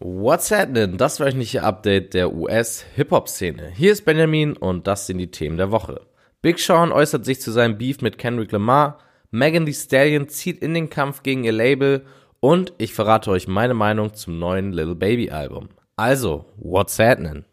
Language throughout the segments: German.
What's happening? Das wöchentliche Update der US-Hip-Hop-Szene. Hier ist Benjamin und das sind die Themen der Woche. Big Sean äußert sich zu seinem Beef mit Kendrick Lamar, Megan Thee Stallion zieht in den Kampf gegen ihr Label und ich verrate euch meine Meinung zum neuen Little Baby Album. Also, what's happening?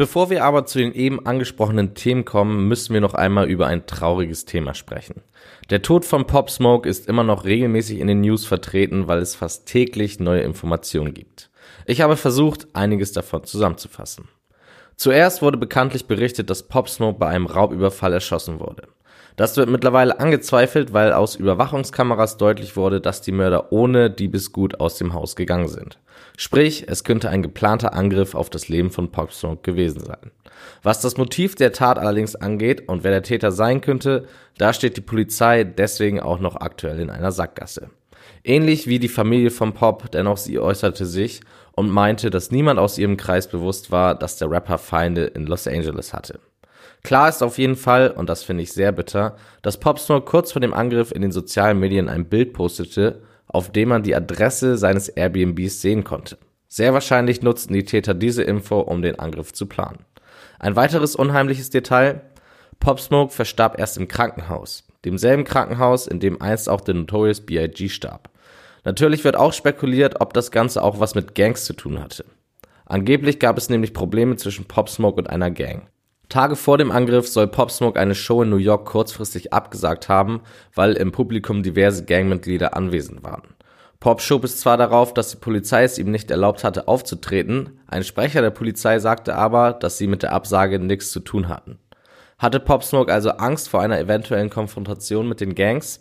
Bevor wir aber zu den eben angesprochenen Themen kommen, müssen wir noch einmal über ein trauriges Thema sprechen. Der Tod von Pop Smoke ist immer noch regelmäßig in den News vertreten, weil es fast täglich neue Informationen gibt. Ich habe versucht, einiges davon zusammenzufassen. Zuerst wurde bekanntlich berichtet, dass Pop Smoke bei einem Raubüberfall erschossen wurde. Das wird mittlerweile angezweifelt, weil aus Überwachungskameras deutlich wurde, dass die Mörder ohne Diebesgut aus dem Haus gegangen sind. Sprich, es könnte ein geplanter Angriff auf das Leben von Pop Smoke gewesen sein. Was das Motiv der Tat allerdings angeht und wer der Täter sein könnte, da steht die Polizei deswegen auch noch aktuell in einer Sackgasse. Ähnlich wie die Familie von Pop, denn auch sie äußerte sich und meinte, dass niemand aus ihrem Kreis bewusst war, dass der Rapper Feinde in Los Angeles hatte. Klar ist auf jeden Fall, und das finde ich sehr bitter, dass Pop Smoke kurz vor dem Angriff in den sozialen Medien ein Bild postete, auf dem man die Adresse seines Airbnbs sehen konnte. Sehr wahrscheinlich nutzten die Täter diese Info, um den Angriff zu planen. Ein weiteres unheimliches Detail, Pop Smoke verstarb erst im Krankenhaus, demselben Krankenhaus, in dem einst auch der Notorious B.I.G. starb. Natürlich wird auch spekuliert, ob das Ganze auch was mit Gangs zu tun hatte. Angeblich gab es nämlich Probleme zwischen Pop Smoke und einer Gang. Tage vor dem Angriff soll Pop Smoke eine Show in New York kurzfristig abgesagt haben, weil im Publikum diverse Gangmitglieder anwesend waren. Pop schob es zwar darauf, dass die Polizei es ihm nicht erlaubt hatte aufzutreten, ein Sprecher der Polizei sagte aber, dass sie mit der Absage nichts zu tun hatten. Hatte Pop Smoke also Angst vor einer eventuellen Konfrontation mit den Gangs?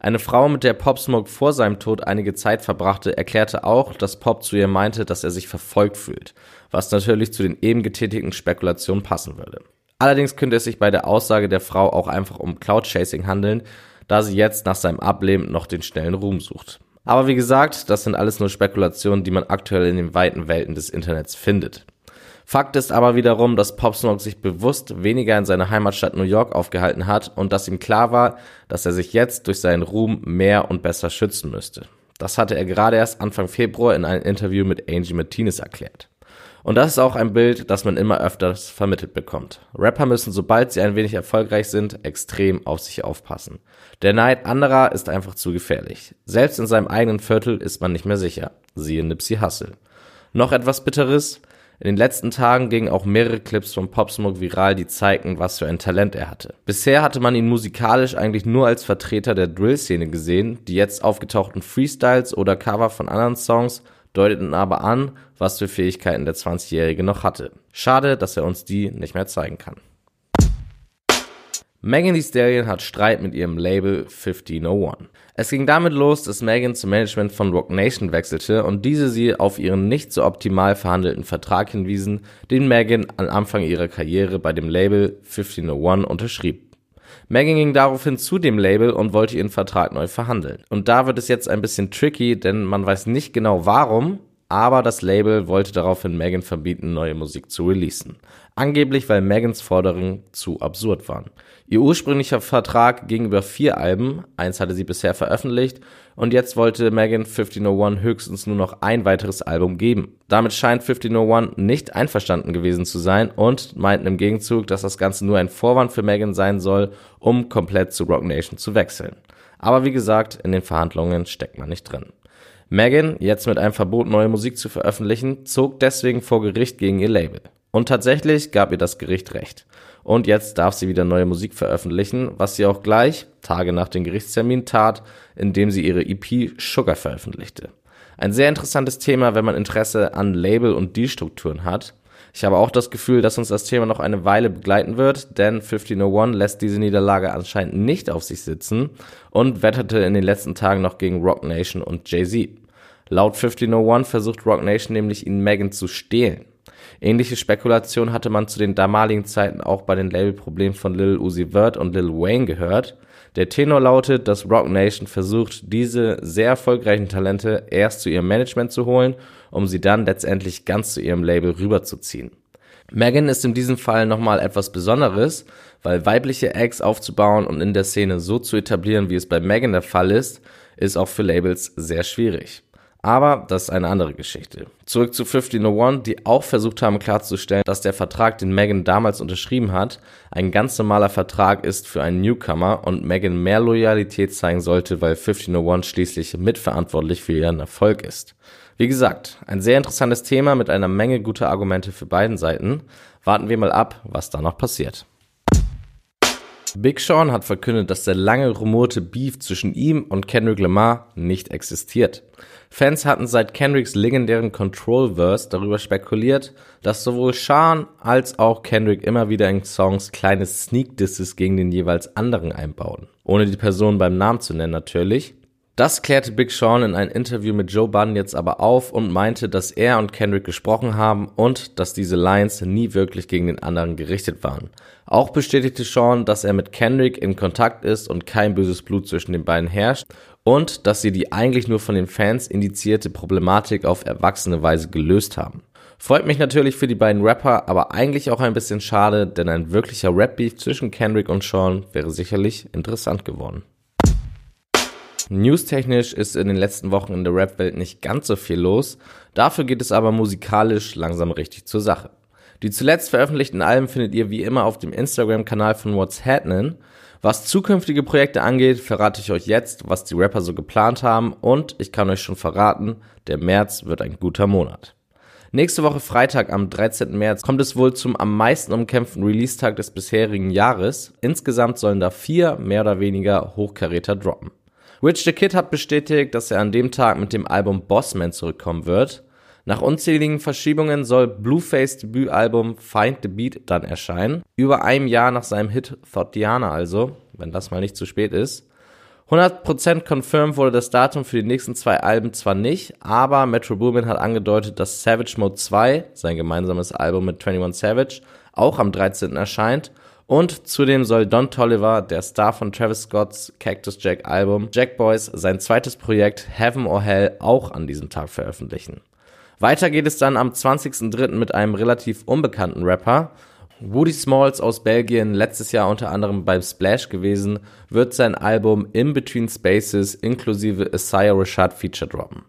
Eine Frau, mit der Pop Smoke vor seinem Tod einige Zeit verbrachte, erklärte auch, dass Pop zu ihr meinte, dass er sich verfolgt fühlt, was natürlich zu den eben getätigten Spekulationen passen würde. Allerdings könnte es sich bei der Aussage der Frau auch einfach um Cloud Chasing handeln, da sie jetzt nach seinem Ableben noch den schnellen Ruhm sucht. Aber wie gesagt, das sind alles nur Spekulationen, die man aktuell in den weiten Welten des Internets findet. Fakt ist aber wiederum, dass Pop Smoke sich bewusst weniger in seiner Heimatstadt New York aufgehalten hat und dass ihm klar war, dass er sich jetzt durch seinen Ruhm mehr und besser schützen müsste. Das hatte er gerade erst Anfang Februar in einem Interview mit Angie Martinez erklärt. Und das ist auch ein Bild, das man immer öfters vermittelt bekommt. Rapper müssen, sobald sie ein wenig erfolgreich sind, extrem auf sich aufpassen. Der Neid anderer ist einfach zu gefährlich. Selbst in seinem eigenen Viertel ist man nicht mehr sicher. Siehe Nipsey Hussle. Noch etwas Bitteres? In den letzten Tagen gingen auch mehrere Clips von Pop Smoke viral, die zeigten, was für ein Talent er hatte. Bisher hatte man ihn musikalisch eigentlich nur als Vertreter der Drill-Szene gesehen, die jetzt aufgetauchten Freestyles oder Cover von anderen Songs deuteten aber an, was für Fähigkeiten der 20-Jährige noch hatte. Schade, dass er uns die nicht mehr zeigen kann. Megan Thee Stallion hat Streit mit ihrem Label 1501. Es ging damit los, dass Megan zum Management von Rock Nation wechselte und diese sie auf ihren nicht so optimal verhandelten Vertrag hinwiesen, den Megan am Anfang ihrer Karriere bei dem Label 1501 unterschrieb. Megan ging daraufhin zu dem Label und wollte ihren Vertrag neu verhandeln. Und da wird es jetzt ein bisschen tricky, denn man weiß nicht genau warum, aber das Label wollte daraufhin Megan verbieten, neue Musik zu releasen. Angeblich, weil Megans Forderungen zu absurd waren. Ihr ursprünglicher Vertrag ging über vier Alben, eins hatte sie bisher veröffentlicht, und jetzt wollte Megan 1501 höchstens nur noch ein weiteres Album geben. Damit scheint 1501 nicht einverstanden gewesen zu sein und meinten im Gegenzug, dass das Ganze nur ein Vorwand für Megan sein soll, um komplett zu Rock Nation zu wechseln. Aber wie gesagt, in den Verhandlungen steckt man nicht drin. Megan, jetzt mit einem Verbot, neue Musik zu veröffentlichen, zog deswegen vor Gericht gegen ihr Label. Und tatsächlich gab ihr das Gericht recht. Und jetzt darf sie wieder neue Musik veröffentlichen, was sie auch gleich, Tage nach dem Gerichtstermin, tat, indem sie ihre EP Sugar veröffentlichte. Ein sehr interessantes Thema, wenn man Interesse an Label- und Deal-Strukturen hat. Ich habe auch das Gefühl, dass uns das Thema noch eine Weile begleiten wird, denn 1501 lässt diese Niederlage anscheinend nicht auf sich sitzen und wetterte in den letzten Tagen noch gegen Rock Nation und Jay-Z. Laut 1501 versucht Rock Nation nämlich, ihn Megan zu stehlen. Ähnliche Spekulationen hatte man zu den damaligen Zeiten auch bei den Labelproblemen von Lil Uzi Vert und Lil Wayne gehört. Der Tenor lautet, dass Rock Nation versucht, diese sehr erfolgreichen Talente erst zu ihrem Management zu holen, um sie dann letztendlich ganz zu ihrem Label rüberzuziehen. Megan ist in diesem Fall nochmal etwas Besonderes, weil weibliche Acts aufzubauen und in der Szene so zu etablieren, wie es bei Megan der Fall ist, ist auch für Labels sehr schwierig. Aber das ist eine andere Geschichte. Zurück zu 1501, die auch versucht haben klarzustellen, dass der Vertrag, den Megan damals unterschrieben hat, ein ganz normaler Vertrag ist für einen Newcomer und Megan mehr Loyalität zeigen sollte, weil 1501 schließlich mitverantwortlich für ihren Erfolg ist. Wie gesagt, ein sehr interessantes Thema mit einer Menge guter Argumente für beiden Seiten. Warten wir mal ab, was da noch passiert. Big Sean hat verkündet, dass der lange rumorte Beef zwischen ihm und Kendrick Lamar nicht existiert. Fans hatten seit Kendricks legendären Control-Verse darüber spekuliert, dass sowohl Sean als auch Kendrick immer wieder in Songs kleine Sneak-Disses gegen den jeweils anderen einbauen. Ohne die Person beim Namen zu nennen natürlich. Das klärte Big Sean in einem Interview mit Joe Budden jetzt aber auf und meinte, dass er und Kendrick gesprochen haben und dass diese Lines nie wirklich gegen den anderen gerichtet waren. Auch bestätigte Sean, dass er mit Kendrick in Kontakt ist und kein böses Blut zwischen den beiden herrscht und dass sie die eigentlich nur von den Fans indizierte Problematik auf erwachsene Weise gelöst haben. Freut mich natürlich für die beiden Rapper, aber eigentlich auch ein bisschen schade, denn ein wirklicher Rap-Beef zwischen Kendrick und Sean wäre sicherlich interessant geworden. Newstechnisch ist in den letzten Wochen in der Rap-Welt nicht ganz so viel los, dafür geht es aber musikalisch langsam richtig zur Sache. Die zuletzt veröffentlichten Alben findet ihr wie immer auf dem Instagram-Kanal von What's Happening. Was zukünftige Projekte angeht, verrate ich euch jetzt, was die Rapper so geplant haben und ich kann euch schon verraten, der März wird ein guter Monat. Nächste Woche Freitag am 13. März kommt es wohl zum am meisten umkämpften Release-Tag des bisherigen Jahres. Insgesamt sollen da vier mehr oder weniger Hochkaräter droppen. Rich the Kid hat bestätigt, dass er an dem Tag mit dem Album Bossman zurückkommen wird. Nach unzähligen Verschiebungen soll Blueface Debütalbum Find the Beat dann erscheinen. Über einem Jahr nach seinem Hit Thotiana also, wenn das mal nicht zu spät ist. 100% confirmed wurde das Datum für die nächsten zwei Alben zwar nicht, aber Metro Boomin hat angedeutet, dass Savage Mode 2, sein gemeinsames Album mit 21 Savage, auch am 13. erscheint und zudem soll Don Tolliver, der Star von Travis Scotts Cactus Jack Album Jack Boys, sein zweites Projekt Heaven or Hell auch an diesem Tag veröffentlichen. Weiter geht es dann am 20.03. mit einem relativ unbekannten Rapper. Woody Smalls aus Belgien, letztes Jahr unter anderem beim Splash gewesen, wird sein Album In Between Spaces inklusive Isaiah Rashad Feature droppen.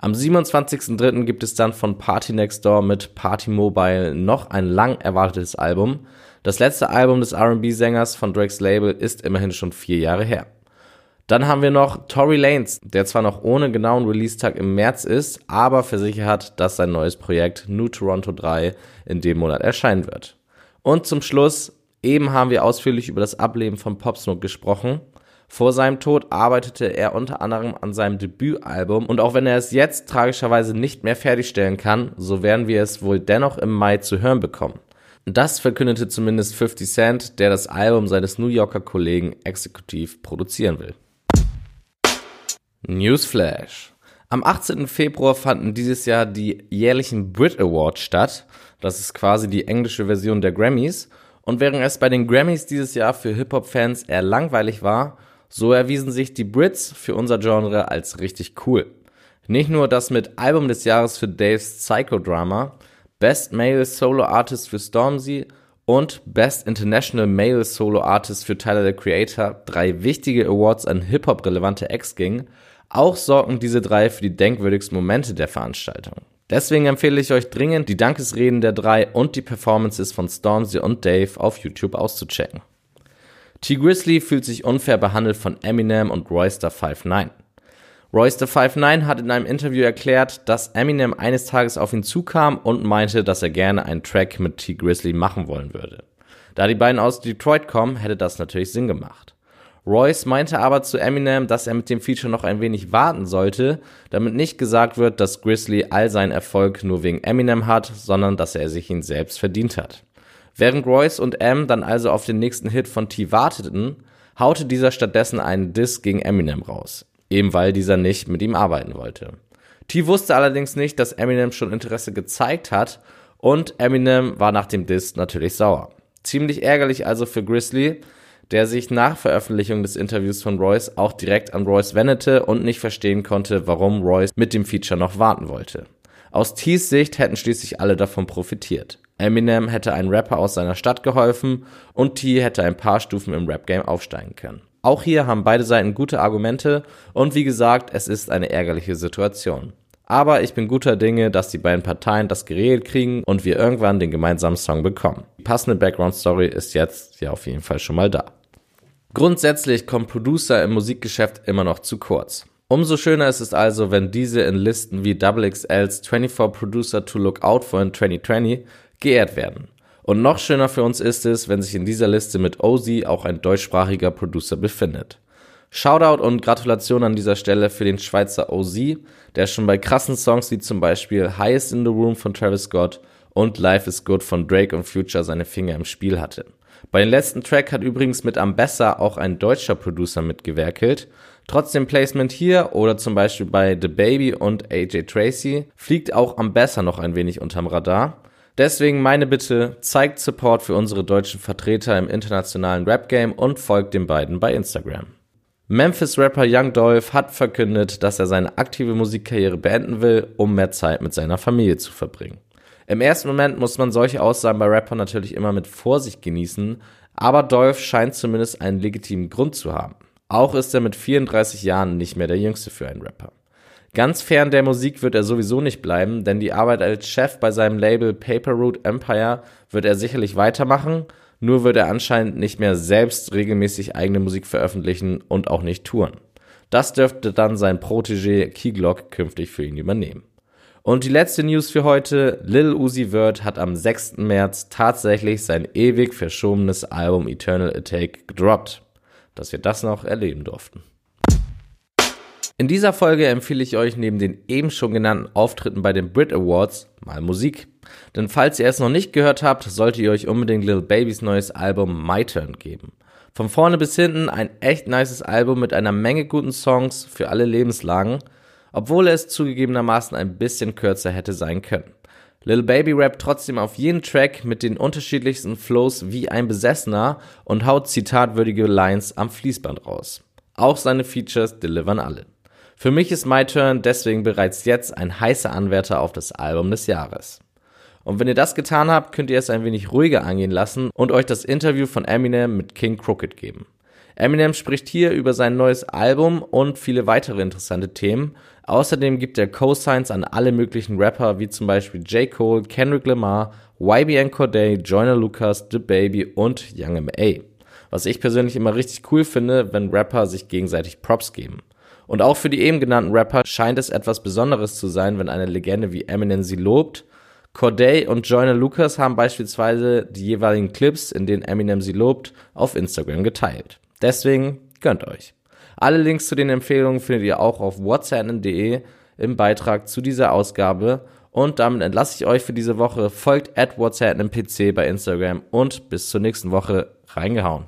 Am 27.03. gibt es dann von Party Next Door mit Party Mobile noch ein lang erwartetes Album. Das letzte Album des R&B-Sängers von Drakes Label ist immerhin schon vier Jahre her. Dann haben wir noch Tory Lanez, der zwar noch ohne genauen Release-Tag im März ist, aber versichert hat, dass sein neues Projekt New Toronto 3 in dem Monat erscheinen wird. Und zum Schluss, eben haben wir ausführlich über das Ableben von Pop Smoke gesprochen. Vor seinem Tod arbeitete er unter anderem an seinem Debütalbum und auch wenn er es jetzt tragischerweise nicht mehr fertigstellen kann, so werden wir es wohl dennoch im Mai zu hören bekommen. Das verkündete zumindest 50 Cent, der das Album seines New Yorker Kollegen exekutiv produzieren will. Newsflash. Am 18. Februar fanden dieses Jahr die jährlichen Brit Awards statt. Das ist quasi die englische Version der Grammys. Und während es bei den Grammys dieses Jahr für Hip-Hop-Fans eher langweilig war, so erwiesen sich die Brits für unser Genre als richtig cool. Nicht nur das mit Album des Jahres für Daves Psychodrama, Best Male Solo Artist für Stormzy und Best International Male Solo Artist für Tyler the Creator drei wichtige Awards an Hip-Hop relevante Acts gingen, auch sorgen diese drei für die denkwürdigsten Momente der Veranstaltung. Deswegen empfehle ich euch dringend, die Dankesreden der drei und die Performances von Stormzy und Dave auf YouTube auszuchecken. T. Grizzly fühlt sich unfair behandelt von Eminem und Royster 59. Royster 59 hat in einem Interview erklärt, dass Eminem eines Tages auf ihn zukam und meinte, dass er gerne einen Track mit T. Grizzly machen wollen würde. Da die beiden aus Detroit kommen, hätte das natürlich Sinn gemacht. Royce meinte aber zu Eminem, dass er mit dem Feature noch ein wenig warten sollte, damit nicht gesagt wird, dass Grizzly all seinen Erfolg nur wegen Eminem hat, sondern dass er sich ihn selbst verdient hat. Während Royce und M dann also auf den nächsten Hit von T warteten, haute dieser stattdessen einen Diss gegen Eminem raus eben weil dieser nicht mit ihm arbeiten wollte. T wusste allerdings nicht, dass Eminem schon Interesse gezeigt hat und Eminem war nach dem Diss natürlich sauer. Ziemlich ärgerlich also für Grizzly, der sich nach Veröffentlichung des Interviews von Royce auch direkt an Royce wendete und nicht verstehen konnte, warum Royce mit dem Feature noch warten wollte. Aus T's Sicht hätten schließlich alle davon profitiert. Eminem hätte einen Rapper aus seiner Stadt geholfen und T hätte ein paar Stufen im Rap-Game aufsteigen können. Auch hier haben beide Seiten gute Argumente und wie gesagt, es ist eine ärgerliche Situation. Aber ich bin guter Dinge, dass die beiden Parteien das geregelt kriegen und wir irgendwann den gemeinsamen Song bekommen. Die passende Background-Story ist jetzt ja auf jeden Fall schon mal da. Grundsätzlich kommt Producer im Musikgeschäft immer noch zu kurz. Umso schöner ist es also, wenn diese in Listen wie XXLs 24 Producer to Look Out for in 2020 geehrt werden. Und noch schöner für uns ist es, wenn sich in dieser Liste mit OZ auch ein deutschsprachiger Producer befindet. Shoutout und Gratulation an dieser Stelle für den Schweizer OZ, der schon bei krassen Songs wie zum Beispiel Highest in the Room von Travis Scott und Life is Good von Drake und Future seine Finger im Spiel hatte. Bei dem letzten Track hat übrigens mit Ambessa auch ein deutscher Producer mitgewerkelt. Trotzdem Placement hier oder zum Beispiel bei The Baby und AJ Tracy fliegt auch Ambessa noch ein wenig unterm Radar. Deswegen meine Bitte, zeigt Support für unsere deutschen Vertreter im internationalen Rap-Game und folgt den beiden bei Instagram. Memphis-Rapper Young Dolph hat verkündet, dass er seine aktive Musikkarriere beenden will, um mehr Zeit mit seiner Familie zu verbringen. Im ersten Moment muss man solche Aussagen bei Rappern natürlich immer mit Vorsicht genießen, aber Dolph scheint zumindest einen legitimen Grund zu haben. Auch ist er mit 34 Jahren nicht mehr der Jüngste für einen Rapper. Ganz fern der Musik wird er sowieso nicht bleiben, denn die Arbeit als Chef bei seinem Label Paper Root Empire wird er sicherlich weitermachen, nur wird er anscheinend nicht mehr selbst regelmäßig eigene Musik veröffentlichen und auch nicht touren. Das dürfte dann sein Protégé Keyglock künftig für ihn übernehmen. Und die letzte News für heute, Lil Uzi Vert hat am 6. März tatsächlich sein ewig verschobenes Album Eternal Attack gedroppt. Dass wir das noch erleben durften. In dieser Folge empfehle ich euch neben den eben schon genannten Auftritten bei den Brit Awards mal Musik. Denn falls ihr es noch nicht gehört habt, solltet ihr euch unbedingt Lil Babys neues Album My Turn geben. Von vorne bis hinten ein echt nices Album mit einer Menge guten Songs für alle Lebenslagen, obwohl es zugegebenermaßen ein bisschen kürzer hätte sein können. Lil Baby rappt trotzdem auf jeden Track mit den unterschiedlichsten Flows wie ein Besessener und haut zitatwürdige Lines am Fließband raus. Auch seine Features delivern alle. Für mich ist My Turn deswegen bereits jetzt ein heißer Anwärter auf das Album des Jahres. Und wenn ihr das getan habt, könnt ihr es ein wenig ruhiger angehen lassen und euch das Interview von Eminem mit King Crooked geben. Eminem spricht hier über sein neues Album und viele weitere interessante Themen. Außerdem gibt er Co-Signs an alle möglichen Rapper, wie zum Beispiel J. Cole, Kendrick Lamar, YBN Corday, Joyner Lucas, The Baby und Young M.A. Was ich persönlich immer richtig cool finde, wenn Rapper sich gegenseitig Props geben. Und auch für die eben genannten Rapper scheint es etwas Besonderes zu sein, wenn eine Legende wie Eminem sie lobt. Corday und Joyner Lucas haben beispielsweise die jeweiligen Clips, in denen Eminem sie lobt, auf Instagram geteilt. Deswegen gönnt euch. Alle Links zu den Empfehlungen findet ihr auch auf whatsapp.de im Beitrag zu dieser Ausgabe. Und damit entlasse ich euch für diese Woche. Folgt at WhatsApp PC bei Instagram und bis zur nächsten Woche reingehauen.